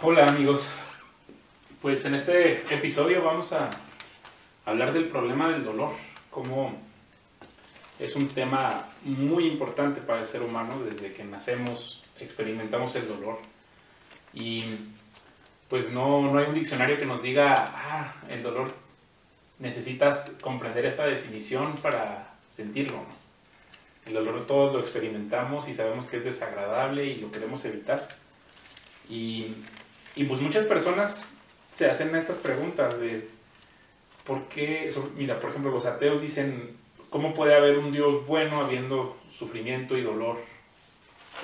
Hola amigos, pues en este episodio vamos a hablar del problema del dolor, como es un tema muy importante para el ser humano desde que nacemos, experimentamos el dolor y pues no, no hay un diccionario que nos diga, ah, el dolor, necesitas comprender esta definición para sentirlo. El dolor todos lo experimentamos y sabemos que es desagradable y lo queremos evitar. Y y pues muchas personas se hacen estas preguntas de por qué, mira, por ejemplo, los ateos dicen, ¿cómo puede haber un Dios bueno habiendo sufrimiento y dolor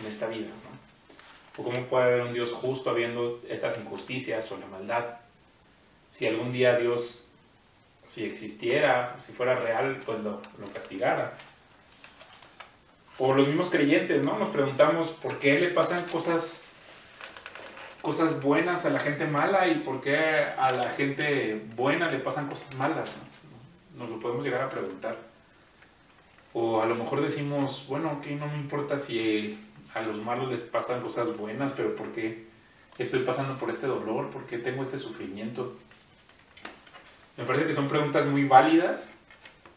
en esta vida? ¿O cómo puede haber un Dios justo habiendo estas injusticias o la maldad? Si algún día Dios, si existiera, si fuera real, pues lo, lo castigara. O los mismos creyentes, ¿no? Nos preguntamos por qué le pasan cosas cosas buenas a la gente mala y por qué a la gente buena le pasan cosas malas. Nos lo podemos llegar a preguntar. O a lo mejor decimos, bueno, que no me importa si a los malos les pasan cosas buenas, pero ¿por qué estoy pasando por este dolor? ¿Por qué tengo este sufrimiento? Me parece que son preguntas muy válidas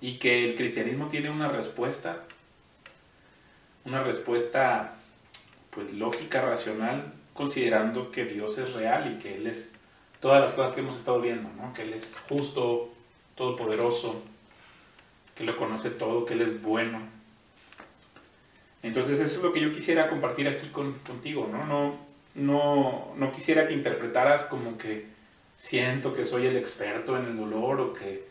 y que el cristianismo tiene una respuesta, una respuesta pues lógica, racional, considerando que Dios es real y que Él es todas las cosas que hemos estado viendo, ¿no? que Él es justo, todopoderoso, que lo conoce todo, que Él es bueno. Entonces eso es lo que yo quisiera compartir aquí con, contigo, ¿no? No, no, no quisiera que interpretaras como que siento que soy el experto en el dolor o que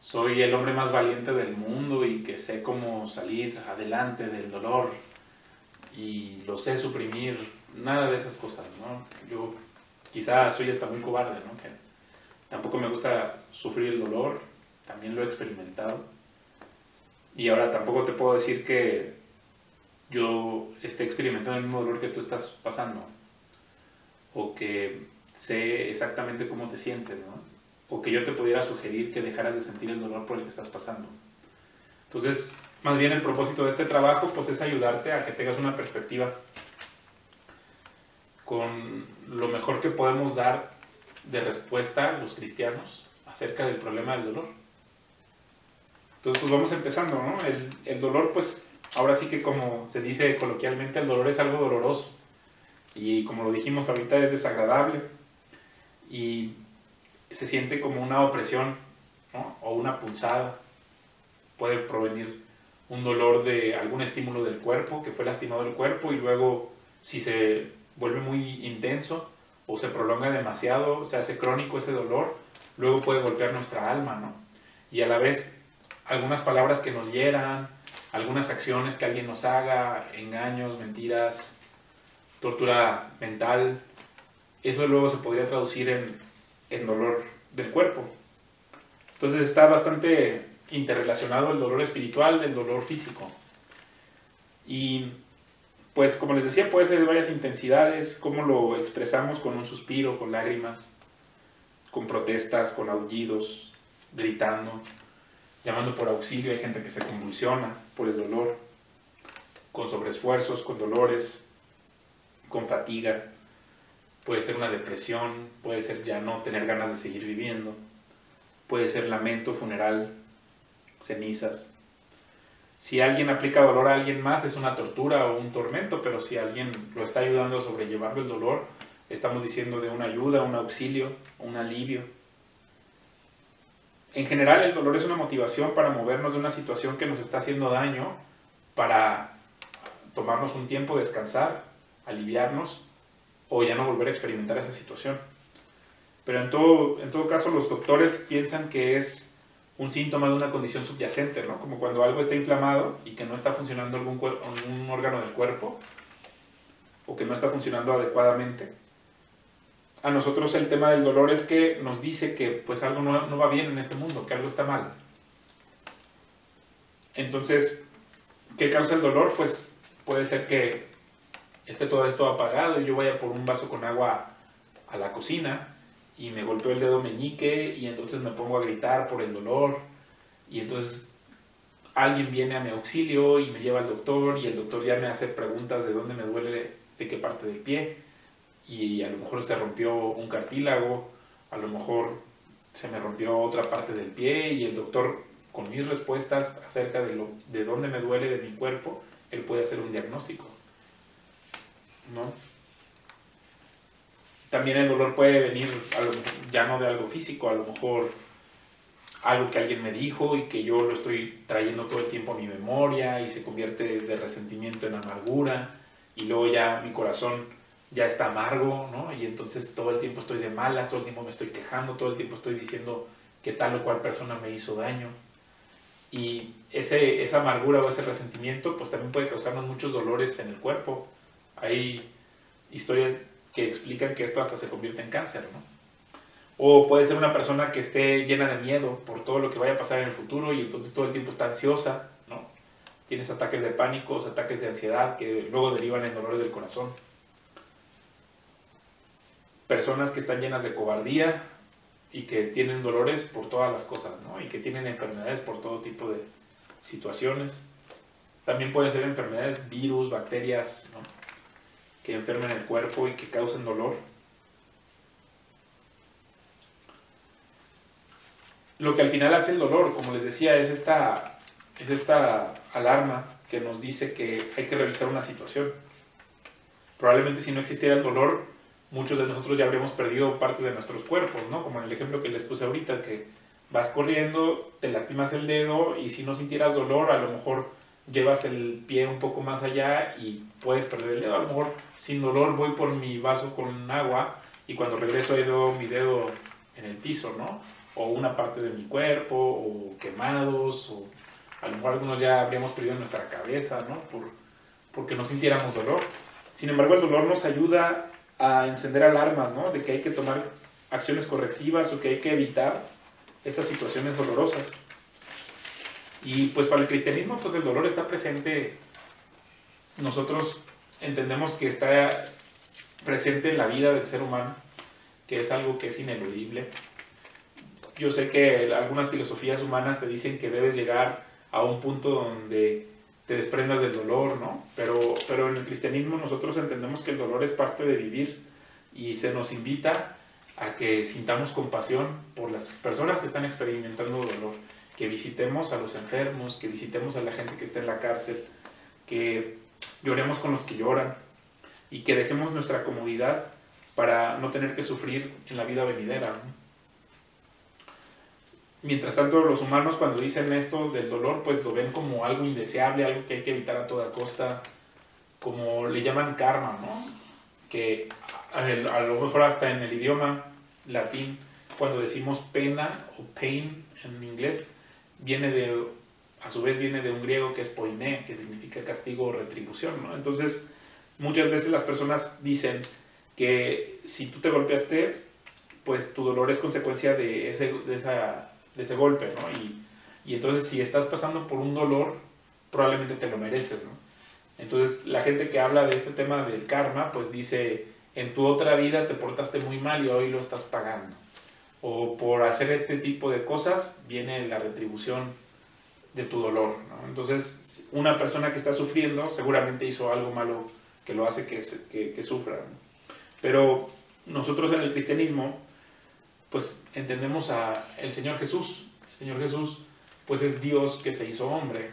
soy el hombre más valiente del mundo y que sé cómo salir adelante del dolor y lo sé suprimir nada de esas cosas, ¿no? Yo quizás soy hasta muy cobarde, ¿no? Que tampoco me gusta sufrir el dolor, también lo he experimentado. Y ahora tampoco te puedo decir que yo esté experimentando el mismo dolor que tú estás pasando. O que sé exactamente cómo te sientes, ¿no? O que yo te pudiera sugerir que dejaras de sentir el dolor por el que estás pasando. Entonces, más bien el propósito de este trabajo pues es ayudarte a que tengas una perspectiva con lo mejor que podemos dar de respuesta los cristianos acerca del problema del dolor. Entonces, pues vamos empezando, ¿no? El, el, dolor, pues, ahora sí que como se dice coloquialmente, el dolor es algo doloroso. Y como lo dijimos ahorita, es desagradable. Y se siente como una opresión, ¿no? O una punzada. Puede provenir un dolor de algún estímulo del cuerpo, que fue lastimado el cuerpo, y luego, si se vuelve muy intenso o se prolonga demasiado, se hace crónico ese dolor, luego puede golpear nuestra alma, ¿no? Y a la vez algunas palabras que nos hieran, algunas acciones que alguien nos haga, engaños, mentiras, tortura mental, eso luego se podría traducir en, en dolor del cuerpo. Entonces está bastante interrelacionado el dolor espiritual el dolor físico. Y pues como les decía, puede ser de varias intensidades, cómo lo expresamos con un suspiro, con lágrimas, con protestas, con aullidos, gritando, llamando por auxilio, hay gente que se convulsiona por el dolor, con sobreesfuerzos, con dolores, con fatiga, puede ser una depresión, puede ser ya no tener ganas de seguir viviendo, puede ser lamento, funeral, cenizas, si alguien aplica dolor a alguien más es una tortura o un tormento, pero si alguien lo está ayudando a sobrellevar el dolor, estamos diciendo de una ayuda, un auxilio, un alivio. En general el dolor es una motivación para movernos de una situación que nos está haciendo daño, para tomarnos un tiempo, descansar, aliviarnos o ya no volver a experimentar esa situación. Pero en todo, en todo caso los doctores piensan que es un síntoma de una condición subyacente, ¿no? Como cuando algo está inflamado y que no está funcionando algún, órgano del cuerpo o que no está funcionando adecuadamente. A nosotros el tema del dolor es que nos dice que pues algo no, no va bien en este mundo, que algo está mal. Entonces, ¿qué causa el dolor? Pues puede ser que esté todo esto apagado y yo vaya por un vaso con agua a la cocina y me golpeó el dedo meñique y entonces me pongo a gritar por el dolor y entonces alguien viene a mi auxilio y me lleva al doctor y el doctor ya me hace preguntas de dónde me duele, de qué parte del pie y a lo mejor se rompió un cartílago, a lo mejor se me rompió otra parte del pie y el doctor con mis respuestas acerca de, lo, de dónde me duele de mi cuerpo, él puede hacer un diagnóstico. ¿No? También el dolor puede venir ya no de algo físico, a lo mejor algo que alguien me dijo y que yo lo estoy trayendo todo el tiempo a mi memoria y se convierte de resentimiento en amargura y luego ya mi corazón ya está amargo, ¿no? Y entonces todo el tiempo estoy de malas, todo el tiempo me estoy quejando, todo el tiempo estoy diciendo que tal o cual persona me hizo daño. Y ese, esa amargura o ese resentimiento pues también puede causarnos muchos dolores en el cuerpo. Hay historias que explican que esto hasta se convierte en cáncer, ¿no? O puede ser una persona que esté llena de miedo por todo lo que vaya a pasar en el futuro y entonces todo el tiempo está ansiosa, ¿no? Tienes ataques de pánico, ataques de ansiedad que luego derivan en dolores del corazón. Personas que están llenas de cobardía y que tienen dolores por todas las cosas, ¿no? Y que tienen enfermedades por todo tipo de situaciones. También pueden ser enfermedades, virus, bacterias. Que enfermen el cuerpo y que causen dolor. Lo que al final hace el dolor, como les decía, es esta, es esta alarma que nos dice que hay que revisar una situación. Probablemente si no existiera el dolor, muchos de nosotros ya habríamos perdido partes de nuestros cuerpos, ¿no? Como en el ejemplo que les puse ahorita, que vas corriendo, te lastimas el dedo y si no sintieras dolor, a lo mejor llevas el pie un poco más allá y puedes perder el dedo. A sin dolor voy por mi vaso con agua y cuando regreso ahí veo mi dedo en el piso, ¿no? O una parte de mi cuerpo, o quemados, o a lo mejor algunos ya habríamos perdido nuestra cabeza, ¿no? Por, porque no sintiéramos dolor. Sin embargo, el dolor nos ayuda a encender alarmas, ¿no? De que hay que tomar acciones correctivas o que hay que evitar estas situaciones dolorosas. Y pues para el cristianismo, pues el dolor está presente. Nosotros entendemos que está presente en la vida del ser humano, que es algo que es ineludible. Yo sé que algunas filosofías humanas te dicen que debes llegar a un punto donde te desprendas del dolor, ¿no? Pero, pero en el cristianismo nosotros entendemos que el dolor es parte de vivir y se nos invita a que sintamos compasión por las personas que están experimentando dolor, que visitemos a los enfermos, que visitemos a la gente que está en la cárcel, que lloremos con los que lloran y que dejemos nuestra comodidad para no tener que sufrir en la vida venidera. Mientras tanto, los humanos cuando dicen esto del dolor, pues lo ven como algo indeseable, algo que hay que evitar a toda costa, como le llaman karma, ¿no? Que a, lo mejor hasta en el idioma latín, cuando decimos pena o pain en inglés, viene de a su vez viene de un griego que es poiné, que significa castigo o retribución. ¿no? Entonces, muchas veces las personas dicen que si tú te golpeaste, pues tu dolor es consecuencia de ese, de esa, de ese golpe, ¿no? Y, y, entonces si estás pasando por un dolor, probablemente te lo mereces, ¿no? Entonces la gente que habla de este tema del karma, pues dice, en tu otra vida te portaste muy mal y hoy lo estás pagando. O por hacer este tipo de cosas viene la retribución de tu dolor. Entonces, una persona que está sufriendo seguramente hizo algo malo que lo hace que, sufra. Pero nosotros en el cristianismo, pues entendemos a el Señor Jesús. El Señor Jesús, pues es Dios que se hizo hombre.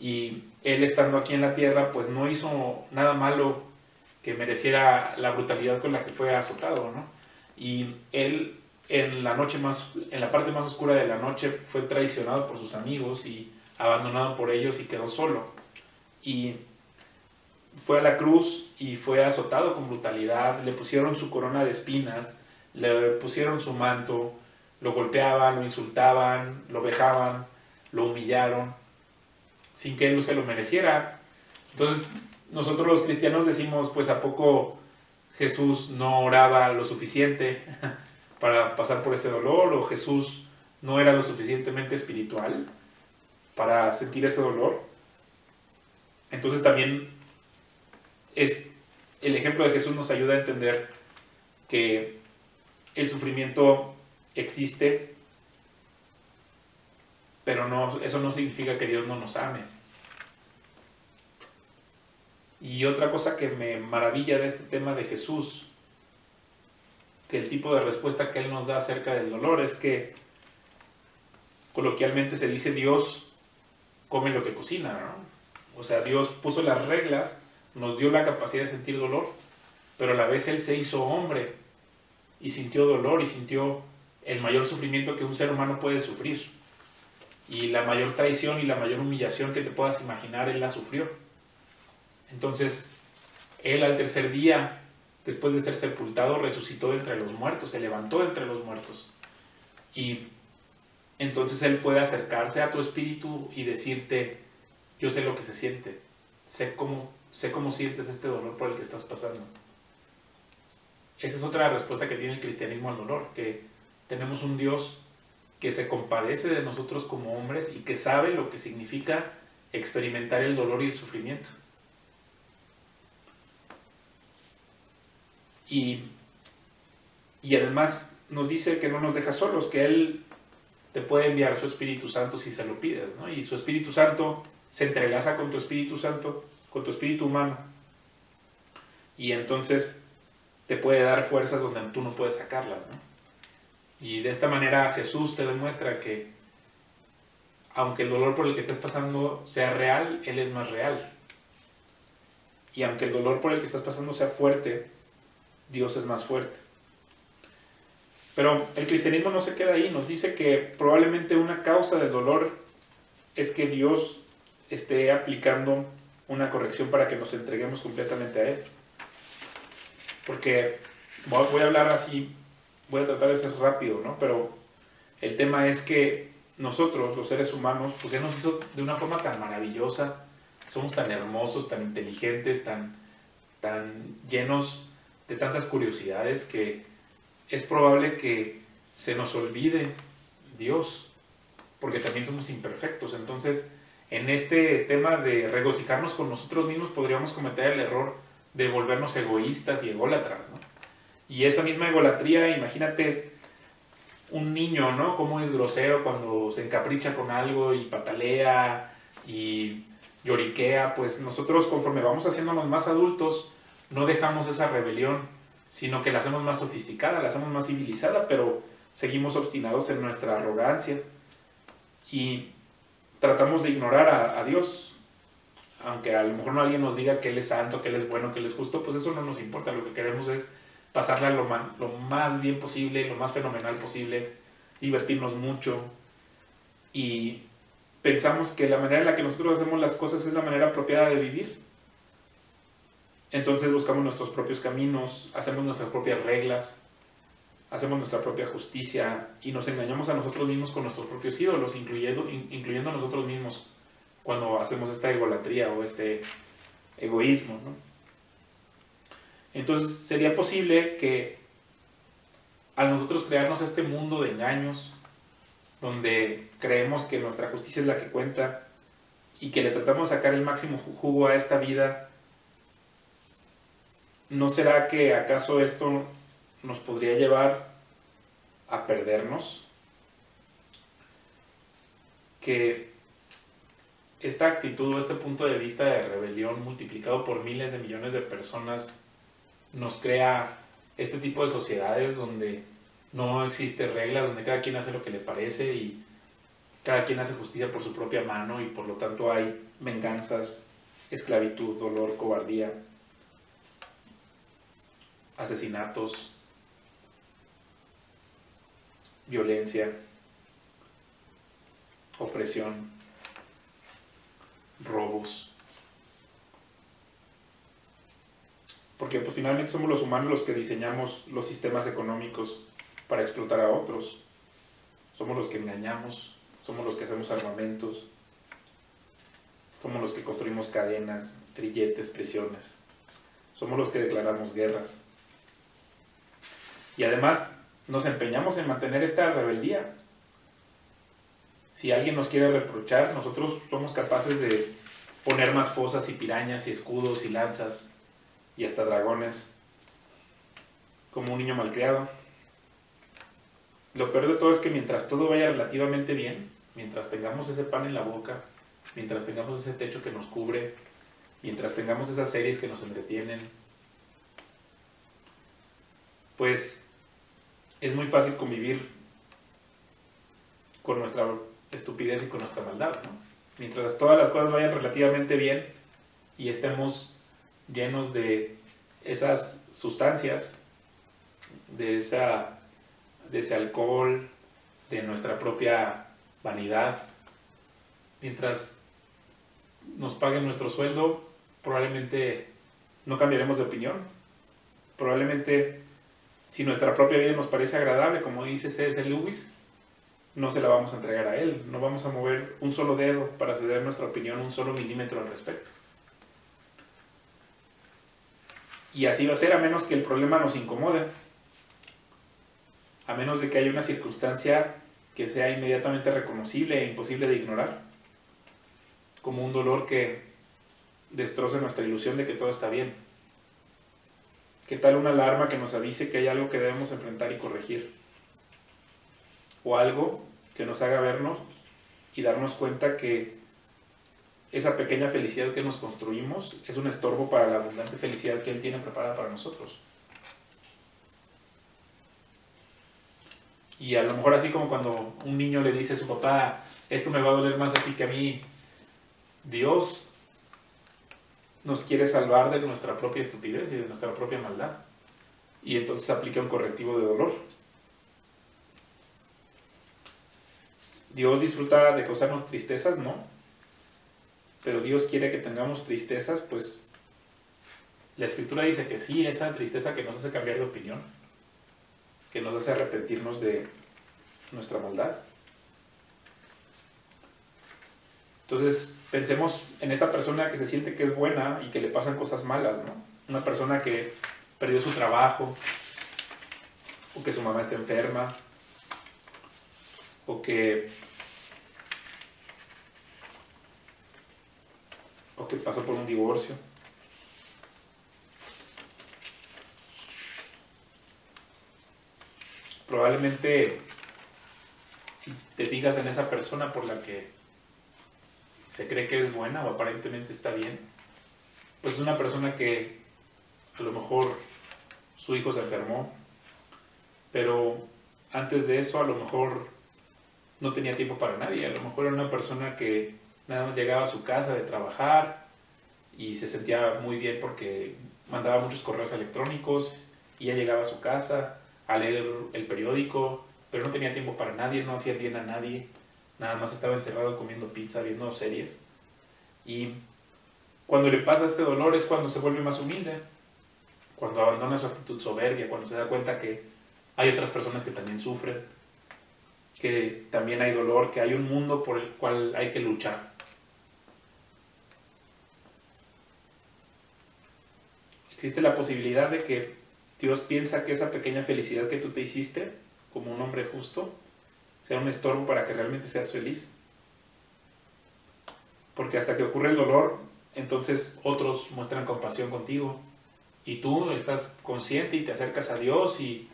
Y Él estando aquí en la tierra, pues no hizo nada malo que mereciera la brutalidad con la que fue azotado, ¿no? Y Él en la noche más, en la parte más oscura de la noche fue traicionado por sus amigos y abandonado por ellos y quedó solo. Y fue a la cruz y fue azotado con brutalidad, le pusieron su corona de espinas, le pusieron su manto, lo golpeaban, lo insultaban, lo vejaban, lo humillaron, sin que él se lo mereciera. Entonces, nosotros los cristianos decimos, pues a poco Jesús no oraba lo suficiente, para pasar por ese dolor o Jesús no era lo suficientemente espiritual para sentir ese dolor. Entonces también es, el ejemplo de Jesús nos ayuda a entender que el sufrimiento existe, pero no, eso no significa que Dios no nos ame. Y otra cosa que me maravilla de este tema de Jesús que el tipo de respuesta que Él nos da acerca del dolor es que coloquialmente se dice Dios come lo que cocina, ¿no? O sea, Dios puso las reglas, nos dio la capacidad de sentir dolor, pero a la vez Él se hizo hombre y sintió dolor y sintió el mayor sufrimiento que un ser humano puede sufrir. Y la mayor traición y la mayor humillación que te puedas imaginar, Él la sufrió. Entonces, Él al tercer día, después de ser sepultado, resucitó entre los muertos, se levantó entre los muertos. Y entonces Él puede acercarse a tu espíritu y decirte, yo sé lo que se siente, sé cómo, sé cómo sientes este dolor por el que estás pasando. Esa es otra respuesta que tiene el cristianismo al dolor, que tenemos un Dios que se compadece de nosotros como hombres y que sabe lo que significa experimentar el dolor y el sufrimiento. Y, y además nos dice que no nos deja solos, que Él te puede enviar su Espíritu Santo si se lo pides, ¿no? Y su Espíritu Santo se entrelaza con tu Espíritu Santo, con tu Espíritu humano. Y entonces te puede dar fuerzas donde tú no puedes sacarlas, ¿no? Y de esta manera Jesús te demuestra que aunque el dolor por el que estás pasando sea real, Él es más real. Y aunque el dolor por el que estás pasando sea fuerte, Dios es más fuerte. Pero el cristianismo no se queda ahí, nos dice que probablemente una causa del dolor es que Dios esté aplicando una corrección para que nos entreguemos completamente a Él. Porque voy a hablar así, voy a tratar de ser rápido, ¿no? Pero el tema es que nosotros, los seres humanos, pues Él nos hizo de una forma tan maravillosa, somos tan hermosos, tan inteligentes, tan, tan llenos de tantas curiosidades que es probable que se nos olvide Dios, porque también somos imperfectos. Entonces, en este tema de regocijarnos con nosotros mismos, podríamos cometer el error de volvernos egoístas y ególatras, ¿no? Y esa misma egolatría, imagínate un niño, ¿no? Cómo es grosero cuando se encapricha con algo y patalea y lloriquea, pues nosotros conforme vamos haciéndonos más adultos, no dejamos esa rebelión sino que la hacemos más sofisticada, la hacemos más civilizada, pero seguimos obstinados en nuestra arrogancia y tratamos de ignorar a, Dios. Aunque a lo mejor no alguien nos diga que Él es santo, que Él es bueno, que Él es justo, pues eso no nos importa. Lo que queremos es pasarla lo, lo más bien posible, lo más fenomenal posible, divertirnos mucho y pensamos que la manera en la que nosotros hacemos las cosas es la manera apropiada de vivir entonces buscamos nuestros propios caminos, hacemos nuestras propias reglas, hacemos nuestra propia justicia y nos engañamos a nosotros mismos con nuestros propios ídolos, incluyendo, incluyendo a nosotros mismos cuando hacemos esta egolatría o este egoísmo. Entonces sería posible que al nosotros crearnos este mundo de engaños, donde creemos que nuestra justicia es la que cuenta y que le tratamos de sacar el máximo jugo a esta vida, ¿no será que acaso esto nos podría llevar a perdernos? Que esta actitud o este punto de vista de rebelión multiplicado por miles de millones de personas nos crea este tipo de sociedades donde no existe reglas, donde cada quien hace lo que le parece y cada quien hace justicia por su propia mano y por lo tanto hay venganzas, esclavitud, dolor, cobardía, asesinatos, violencia, opresión, robos. Porque pues finalmente somos los humanos los que diseñamos los sistemas económicos para explotar a otros. Somos los que engañamos, somos los que hacemos armamentos, somos los que construimos cadenas, grilletes, prisiones. Somos los que declaramos guerras. Y además nos empeñamos en mantener esta rebeldía. Si alguien nos quiere reprochar, nosotros somos capaces de poner más fosas y pirañas y escudos y lanzas y hasta dragones como un niño malcriado. Lo peor de todo es que mientras todo vaya relativamente bien, mientras tengamos ese pan en la boca, mientras tengamos ese techo que nos cubre, mientras tengamos esas series que nos entretienen, pues es muy fácil convivir con nuestra estupidez y con nuestra maldad, ¿no? Mientras todas las cosas vayan relativamente bien y estemos llenos de esas sustancias, de, esa, de ese alcohol, de nuestra propia vanidad, mientras nos paguen nuestro sueldo, probablemente no cambiaremos de opinión. Probablemente si nuestra propia vida nos parece agradable, como dice C.S. Lewis, no se la vamos a entregar a él, no vamos a mover un solo dedo para ceder nuestra opinión un solo milímetro al respecto. Y así va a ser a menos que el problema nos incomode, a menos de que haya una circunstancia que sea inmediatamente reconocible e imposible de ignorar, como un dolor que destroce nuestra ilusión de que todo está bien. ¿Qué tal una alarma que nos avise que hay algo que debemos enfrentar y corregir? O algo que nos haga vernos y darnos cuenta que esa pequeña felicidad que nos construimos es un estorbo para la abundante felicidad que Él tiene preparada para nosotros. Y a lo mejor así como cuando un niño le dice a su papá, esto me va a doler más a ti que a mí, Dios nos quiere salvar de nuestra propia estupidez y de nuestra propia maldad. Y entonces aplica un correctivo de dolor. Dios disfruta de causarnos tristezas, no. Pero Dios quiere que tengamos tristezas, pues la escritura dice que sí, esa tristeza que nos hace cambiar de opinión, que nos hace arrepentirnos de nuestra maldad. Entonces, pensemos en esta persona que se siente que es buena y que le pasan cosas malas, ¿no? Una persona que perdió su trabajo, o que su mamá está enferma, o que o que pasó por un divorcio. Probablemente si te fijas en esa persona por la que se cree que es buena o aparentemente está bien, pues es una persona que a lo mejor su hijo se enfermó, pero antes de eso a lo mejor no tenía tiempo para nadie, a lo mejor era una persona que nada más llegaba a su casa de trabajar y se sentía muy bien porque mandaba muchos correos electrónicos y ya llegaba a su casa a leer el periódico, pero no tenía tiempo para nadie, no hacía bien a nadie, nada más estaba encerrado comiendo pizza, viendo series. Y cuando le pasa este dolor es cuando se vuelve más humilde, cuando abandona su actitud soberbia, cuando se da cuenta que hay otras personas que también sufren, que también hay dolor, que hay un mundo por el cual hay que luchar. existe la posibilidad de que Dios piensa que esa pequeña felicidad que tú te hiciste como un hombre justo sea un estorbo para que realmente seas feliz. Porque hasta que ocurre el dolor, entonces otros muestran compasión contigo y tú estás consciente y te acercas a Dios y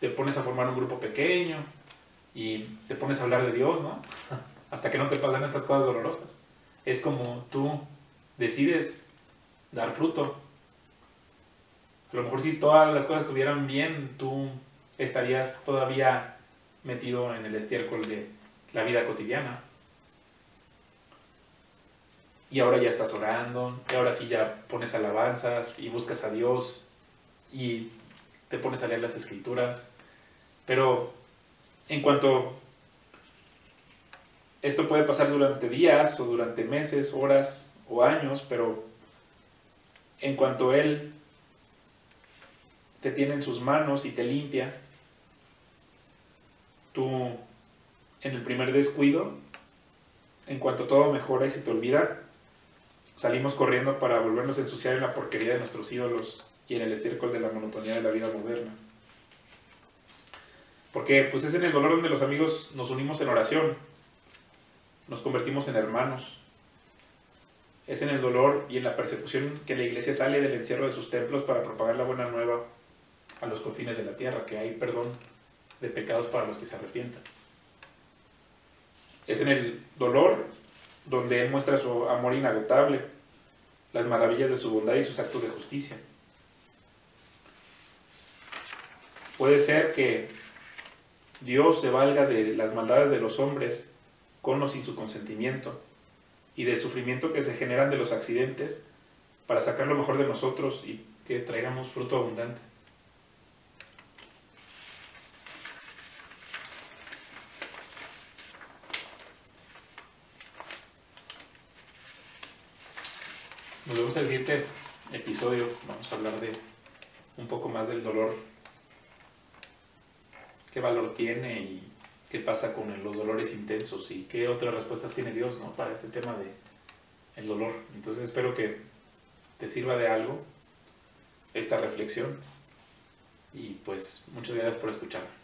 te pones a formar un grupo pequeño y te pones a hablar de Dios, ¿no? Hasta que no te pasan estas cosas dolorosas. Es como tú decides dar fruto a lo mejor si todas las cosas estuvieran bien, tú estarías todavía metido en el estiércol de la vida cotidiana. Y ahora ya estás orando, y ahora sí ya pones alabanzas y buscas a Dios y te pones a leer las escrituras. Pero en cuanto esto puede pasar durante días o durante meses, horas o años, pero en cuanto Él te tiene en sus manos y te limpia, tú en el primer descuido, en cuanto todo mejora y se te olvida, salimos corriendo para volvernos a ensuciar en la porquería de nuestros ídolos y en el estiércol de la monotonía de la vida moderna. Porque pues es en el dolor donde los amigos nos unimos en oración, nos convertimos en hermanos. Es en el dolor y en la persecución que la iglesia sale del encierro de sus templos para propagar la buena nueva a los confines de la tierra, que hay perdón de pecados para los que se arrepientan. Es en el dolor donde Él muestra su amor inagotable, las maravillas de su bondad y sus actos de justicia. Puede ser que Dios se valga de las maldades de los hombres con o sin su consentimiento y del sufrimiento que se generan de los accidentes para sacar lo mejor de nosotros y que traigamos fruto abundante. Nos vemos en el siguiente episodio. Vamos a hablar de un poco más del dolor, qué valor tiene y qué pasa con los dolores intensos y qué otras respuestas tiene Dios ¿no? para este tema de dolor. Entonces espero que te sirva de algo esta reflexión y pues muchas gracias por escuchar.